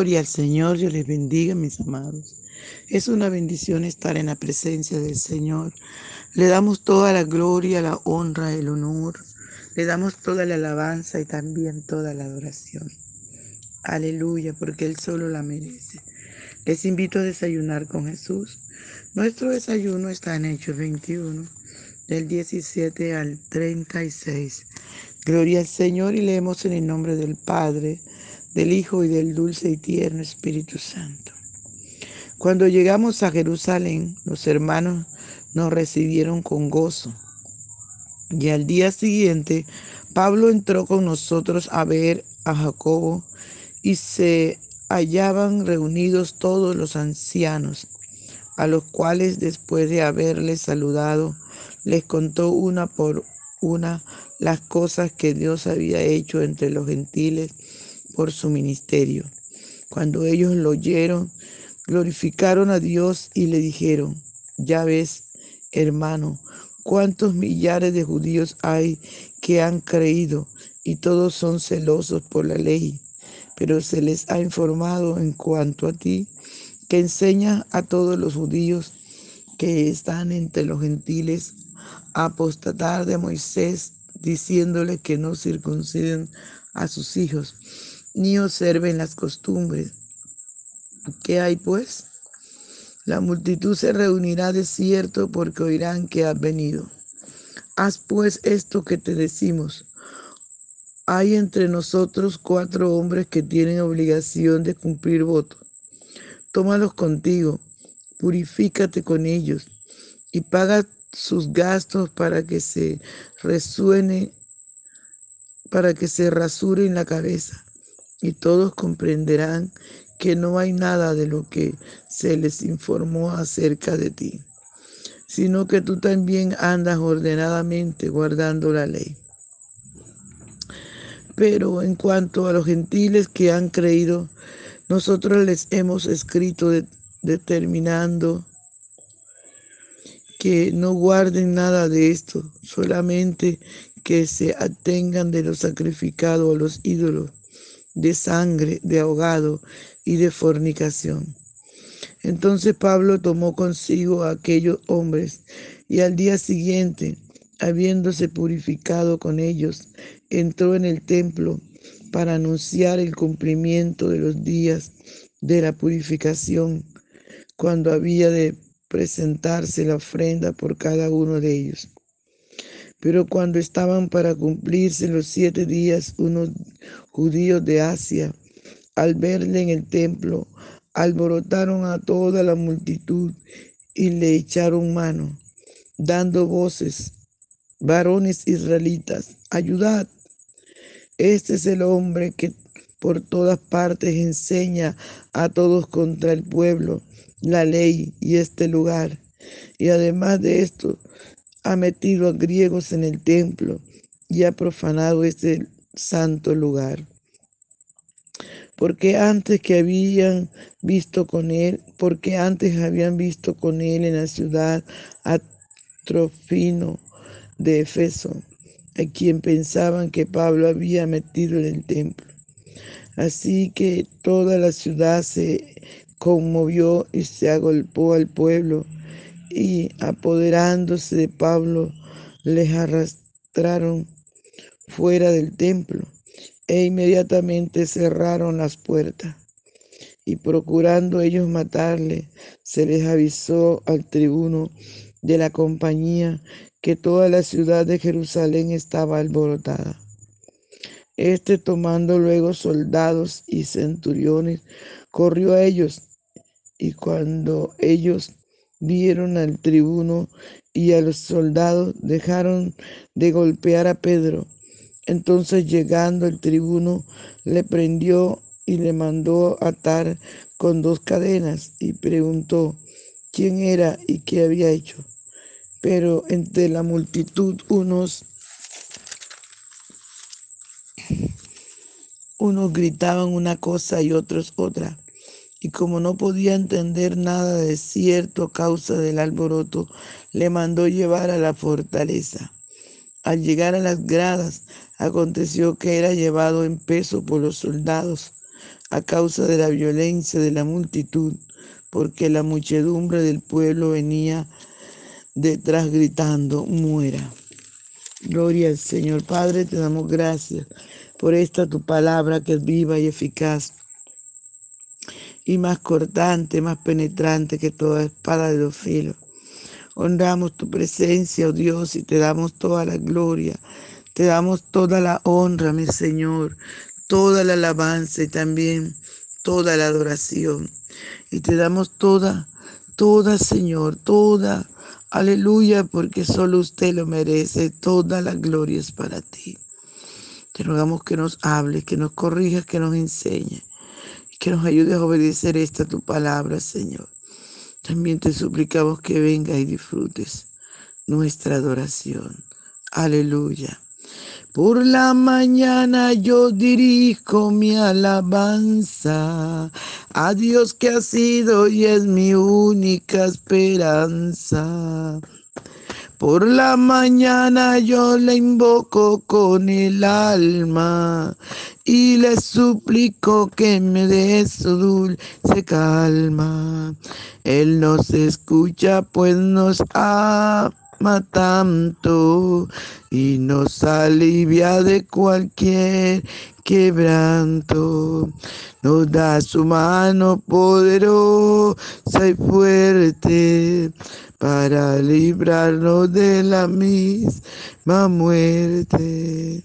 Gloria al Señor, yo les bendiga, mis amados. Es una bendición estar en la presencia del Señor. Le damos toda la gloria, la honra, el honor. Le damos toda la alabanza y también toda la adoración. Aleluya, porque Él solo la merece. Les invito a desayunar con Jesús. Nuestro desayuno está en Hechos 21, del 17 al 36. Gloria al Señor y leemos en el nombre del Padre del Hijo y del dulce y tierno Espíritu Santo. Cuando llegamos a Jerusalén, los hermanos nos recibieron con gozo. Y al día siguiente, Pablo entró con nosotros a ver a Jacobo y se hallaban reunidos todos los ancianos, a los cuales después de haberles saludado, les contó una por una las cosas que Dios había hecho entre los gentiles por su ministerio. Cuando ellos lo oyeron, glorificaron a Dios y le dijeron, ya ves, hermano, cuántos millares de judíos hay que han creído y todos son celosos por la ley, pero se les ha informado en cuanto a ti que enseña a todos los judíos que están entre los gentiles a apostatar de Moisés, diciéndole que no circunciden a sus hijos ni observen las costumbres. ¿Qué hay pues? La multitud se reunirá de cierto porque oirán que has venido. Haz pues esto que te decimos. Hay entre nosotros cuatro hombres que tienen obligación de cumplir voto. Tómalos contigo, purifícate con ellos y paga sus gastos para que se resuene, para que se rasuren la cabeza y todos comprenderán que no hay nada de lo que se les informó acerca de ti, sino que tú también andas ordenadamente guardando la ley. Pero en cuanto a los gentiles que han creído, nosotros les hemos escrito determinando que no guarden nada de esto, solamente que se atengan de lo sacrificado a los ídolos de sangre, de ahogado y de fornicación. Entonces Pablo tomó consigo a aquellos hombres y al día siguiente, habiéndose purificado con ellos, entró en el templo para anunciar el cumplimiento de los días de la purificación, cuando había de presentarse la ofrenda por cada uno de ellos. Pero cuando estaban para cumplirse los siete días, unos judíos de Asia, al verle en el templo, alborotaron a toda la multitud y le echaron mano, dando voces, varones israelitas, ayudad. Este es el hombre que por todas partes enseña a todos contra el pueblo, la ley y este lugar. Y además de esto, ha metido a griegos en el templo y ha profanado este santo lugar. Porque antes que habían visto con él, porque antes habían visto con él en la ciudad a Trofino de Efeso, a quien pensaban que Pablo había metido en el templo. Así que toda la ciudad se conmovió y se agolpó al pueblo y apoderándose de Pablo, les arrastraron fuera del templo e inmediatamente cerraron las puertas. Y procurando ellos matarle, se les avisó al tribuno de la compañía que toda la ciudad de Jerusalén estaba alborotada. Este tomando luego soldados y centuriones, corrió a ellos y cuando ellos vieron al tribuno y a los soldados, dejaron de golpear a Pedro. Entonces llegando el tribuno, le prendió y le mandó atar con dos cadenas y preguntó quién era y qué había hecho. Pero entre la multitud unos unos gritaban una cosa y otros otra y como no podía entender nada de cierto a causa del alboroto, le mandó llevar a la fortaleza. Al llegar a las gradas, aconteció que era llevado en peso por los soldados a causa de la violencia de la multitud, porque la muchedumbre del pueblo venía detrás gritando, muera. Gloria al Señor. Padre, te damos gracias por esta tu palabra que es viva y eficaz y más cortante, más penetrante que toda espada de los filos. Honramos tu presencia, oh Dios, y te damos toda la gloria, te damos toda la honra, mi Señor, toda la alabanza y también toda la adoración. Y te damos toda, toda, Señor, toda, aleluya, porque solo usted lo merece, toda la gloria es para ti. Te rogamos que nos hables, que nos corrijas, que nos enseñes que nos ayudes a obedecer esta tu palabra, Señor. También te suplicamos que venga y disfrutes nuestra adoración. Aleluya. Por la mañana yo dirijo mi alabanza a Dios que ha sido y es mi única esperanza. Por la mañana yo le invoco con el alma y le suplico que me dé su dulce calma. Él nos escucha pues nos ama tanto y nos alivia de cualquier quebranto. Nos da su mano poderosa y fuerte para librarnos de la misma muerte.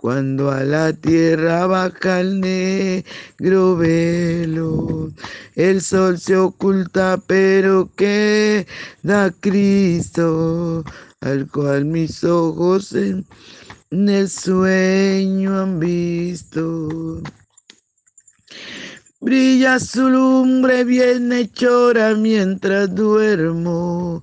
cuando a la tierra baja el negro velo. El sol se oculta, pero queda Cristo, al cual mis ojos en, el sueño han visto. Brilla su lumbre bien hechora mientras duermo.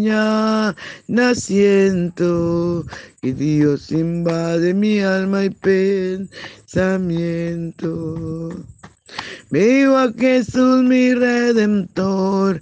naciendo y Dios invade mi alma y pensamiento. Vivo a Jesús mi redentor,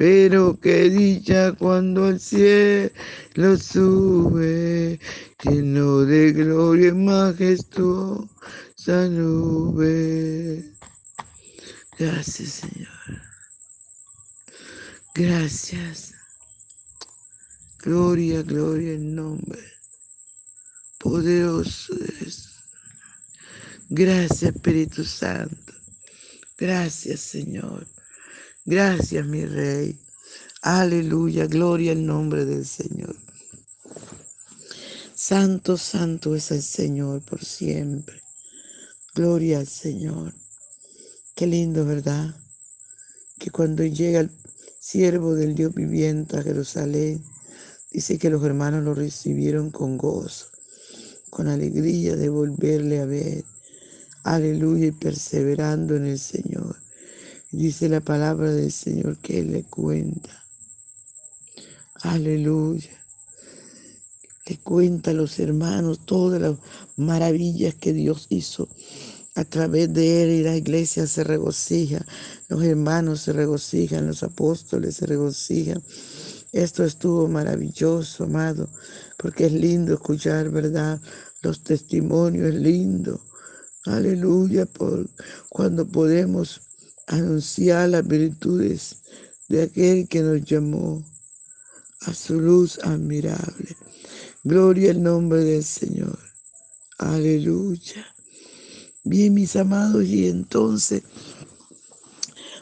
Pero qué dicha cuando al cielo sube, lleno de gloria y majestuosa nube. Gracias, Señor. Gracias. Gloria, gloria en nombre poderoso es. Gracias, Espíritu Santo. Gracias, Señor. Gracias, mi Rey. Aleluya, gloria al nombre del Señor. Santo, santo es el Señor por siempre. Gloria al Señor. Qué lindo, ¿verdad? Que cuando llega el siervo del Dios viviente a Jerusalén, dice que los hermanos lo recibieron con gozo, con alegría de volverle a ver. Aleluya y perseverando en el Señor. Dice la palabra del Señor que Él le cuenta Aleluya. Le cuenta a los hermanos todas las maravillas que Dios hizo a través de él y la iglesia se regocija, los hermanos se regocijan, los apóstoles se regocijan. Esto estuvo maravilloso, amado, porque es lindo escuchar, ¿verdad? Los testimonios, es lindo. Aleluya, por cuando podemos anunciar las virtudes de aquel que nos llamó a su luz admirable. Gloria al nombre del Señor. Aleluya. Bien, mis amados, y entonces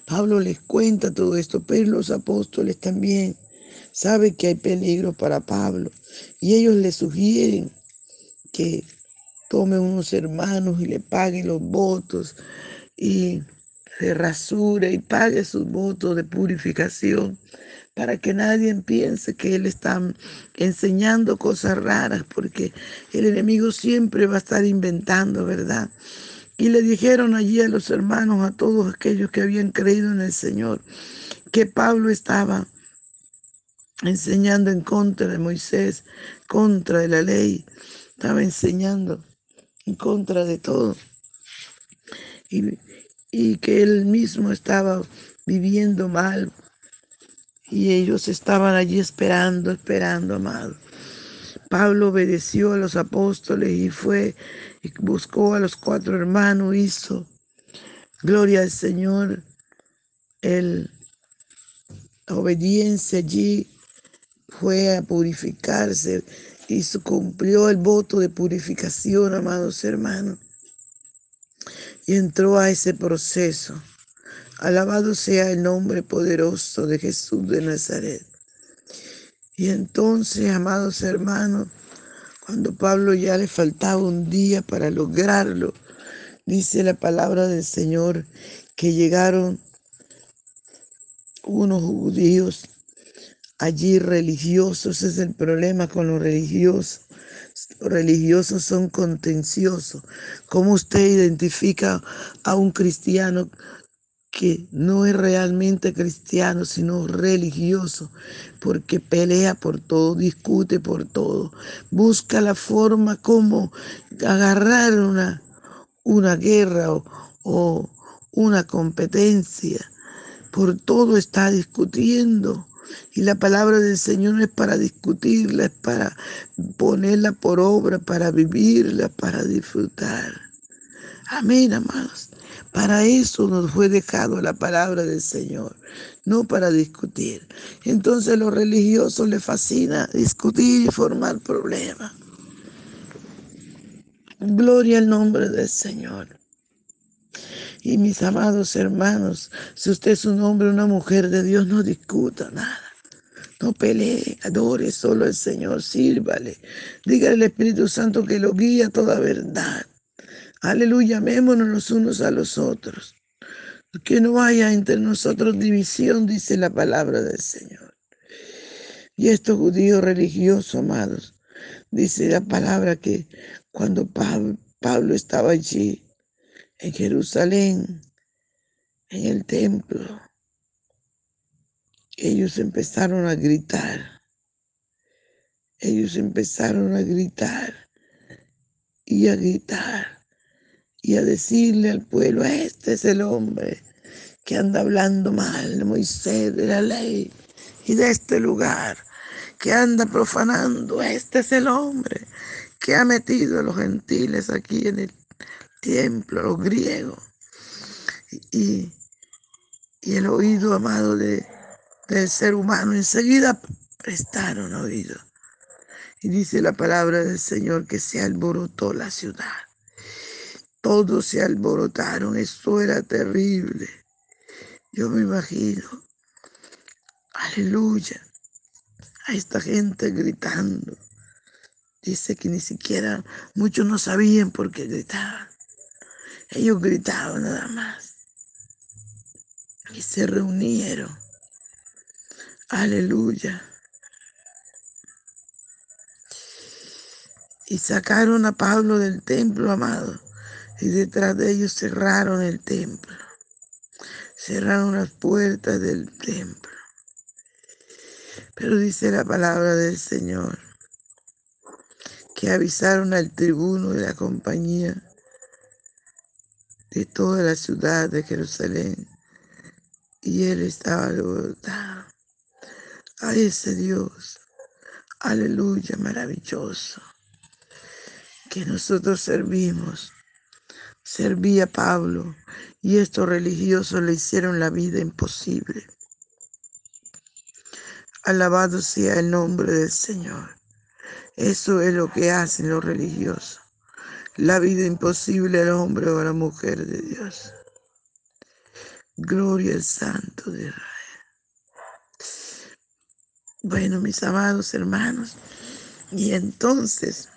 Pablo les cuenta todo esto, pero los apóstoles también saben que hay peligro para Pablo y ellos le sugieren que tome unos hermanos y le pague los votos y se rasure y pague sus votos de purificación para que nadie piense que él está enseñando cosas raras, porque el enemigo siempre va a estar inventando, ¿verdad? Y le dijeron allí a los hermanos, a todos aquellos que habían creído en el Señor, que Pablo estaba enseñando en contra de Moisés, contra de la ley, estaba enseñando en contra de todo. Y, y que él mismo estaba viviendo mal y ellos estaban allí esperando, esperando, amado. Pablo obedeció a los apóstoles y fue y buscó a los cuatro hermanos, hizo. Gloria al Señor. El, obediencia allí fue a purificarse y cumplió el voto de purificación, amados hermanos. Y entró a ese proceso. Alabado sea el nombre poderoso de Jesús de Nazaret. Y entonces, amados hermanos, cuando Pablo ya le faltaba un día para lograrlo, dice la palabra del Señor que llegaron unos judíos allí religiosos, ese es el problema con los religiosos. Religiosos son contenciosos. ¿Cómo usted identifica a un cristiano que no es realmente cristiano, sino religioso, porque pelea por todo, discute por todo, busca la forma como agarrar una, una guerra o, o una competencia. Por todo está discutiendo. Y la palabra del Señor no es para discutirla, es para ponerla por obra, para vivirla, para disfrutar. Amén, amados. Para eso nos fue dejado la palabra del Señor, no para discutir. Entonces a los religiosos les fascina discutir y formar problemas. Gloria al nombre del Señor. Y mis amados hermanos, si usted es un hombre o una mujer de Dios, no discuta nada. No pelee, adore solo al Señor, sírvale. Dígale al Espíritu Santo que lo guía a toda verdad. Aleluya, amémonos los unos a los otros. Que no haya entre nosotros división, dice la palabra del Señor. Y estos judíos religiosos, amados, dice la palabra que cuando Pablo, estaba allí, en Jerusalén, en el templo, ellos empezaron a gritar. Ellos empezaron a gritar y a gritar y a decirle al pueblo, este es el hombre que anda hablando mal de Moisés, de la ley y de este lugar, que anda profanando, este es el hombre que ha metido a los gentiles aquí en el templo, los griegos. Y, y el oído amado de, del ser humano enseguida prestaron oído. Y dice la palabra del Señor que se alborotó la ciudad. Todos se alborotaron, eso era terrible. Yo me imagino, aleluya, a esta gente gritando. Dice que ni siquiera muchos no sabían por qué gritaban. Ellos gritaban nada más. Y se reunieron. Aleluya. Y sacaron a Pablo del templo, amado y detrás de ellos cerraron el templo, cerraron las puertas del templo. Pero dice la palabra del Señor que avisaron al tribuno de la compañía de toda la ciudad de Jerusalén. Y él estaba alborotado a ese Dios, aleluya, maravilloso, que nosotros servimos. Servía Pablo y estos religiosos le hicieron la vida imposible. Alabado sea el nombre del Señor. Eso es lo que hacen los religiosos. La vida imposible al hombre o a la mujer de Dios. Gloria al Santo de Israel. Bueno, mis amados hermanos, y entonces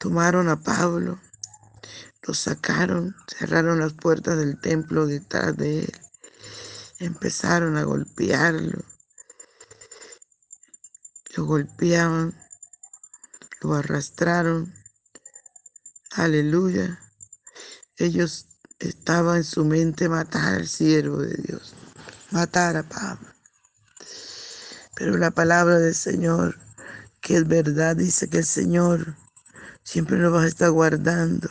tomaron a Pablo, lo sacaron, cerraron las puertas del templo detrás de él, empezaron a golpearlo, lo golpeaban, lo arrastraron, aleluya. Ellos estaban en su mente matar al siervo de Dios, matar a Pablo. Pero la palabra del Señor, que es verdad, dice que el Señor siempre nos va a estar guardando.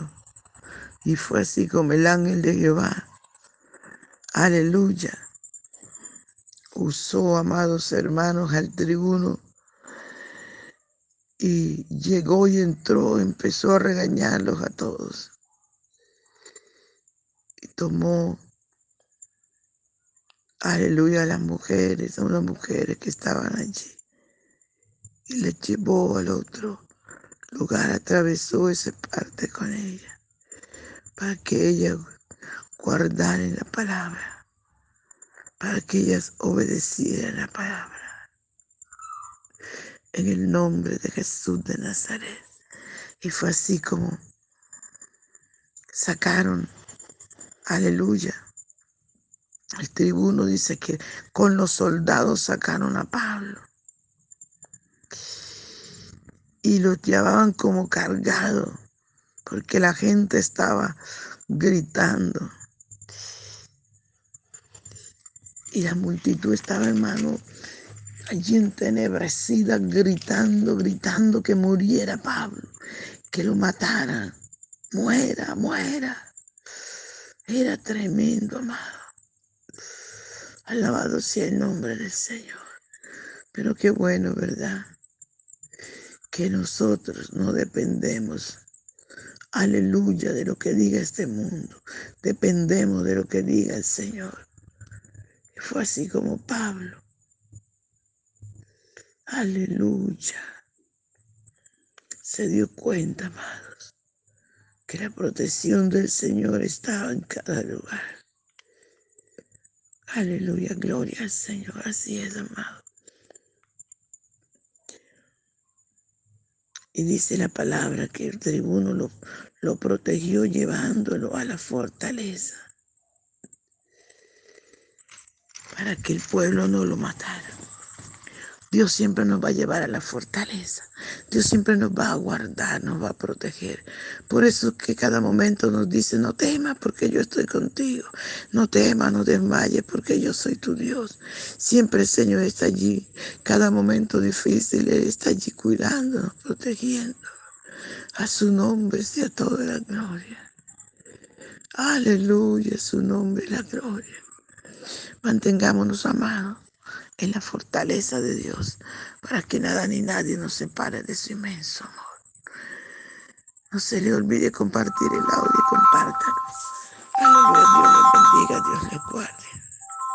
Y fue así como el ángel de Jehová. Aleluya. Usó, amados hermanos, al tribuno y llegó y entró, empezó a regañarlos a todos. Y tomó aleluya, a las mujeres, a unas mujeres que estaban allí. Y les llevó al otro lugar, atravesó esa parte con ella, para que ellas guardaran la palabra, para que ellas obedecieran la palabra. En el nombre de Jesús de Nazaret. Y fue así como sacaron, aleluya, el tribuno dice que con los soldados sacaron a Pablo y lo llevaban como cargado porque la gente estaba gritando. Y la multitud estaba, hermano, allí entenebrecida, gritando, gritando que muriera Pablo, que lo mataran, muera, muera. Era tremendo, amado. Alabado sea el nombre del Señor. Pero qué bueno, ¿verdad? Que nosotros no dependemos, aleluya, de lo que diga este mundo. Dependemos de lo que diga el Señor. Y fue así como Pablo. Aleluya. Se dio cuenta, amados, que la protección del Señor estaba en cada lugar. Aleluya, gloria al Señor. Así es, amado. Y dice la palabra que el tribuno lo, lo protegió llevándolo a la fortaleza para que el pueblo no lo matara. Dios siempre nos va a llevar a la fortaleza. Dios siempre nos va a guardar, nos va a proteger. Por eso que cada momento nos dice, no temas porque yo estoy contigo. No temas, no desmayes porque yo soy tu Dios. Siempre el Señor está allí. Cada momento difícil Él está allí cuidándonos, protegiendo. A su nombre sea toda la gloria. Aleluya, su nombre la gloria. Mantengámonos amados es la fortaleza de Dios para que nada ni nadie nos separe de su inmenso amor. No se le olvide compartir el audio y compártalo. Aleluya, Dios les bendiga, Dios les guarde.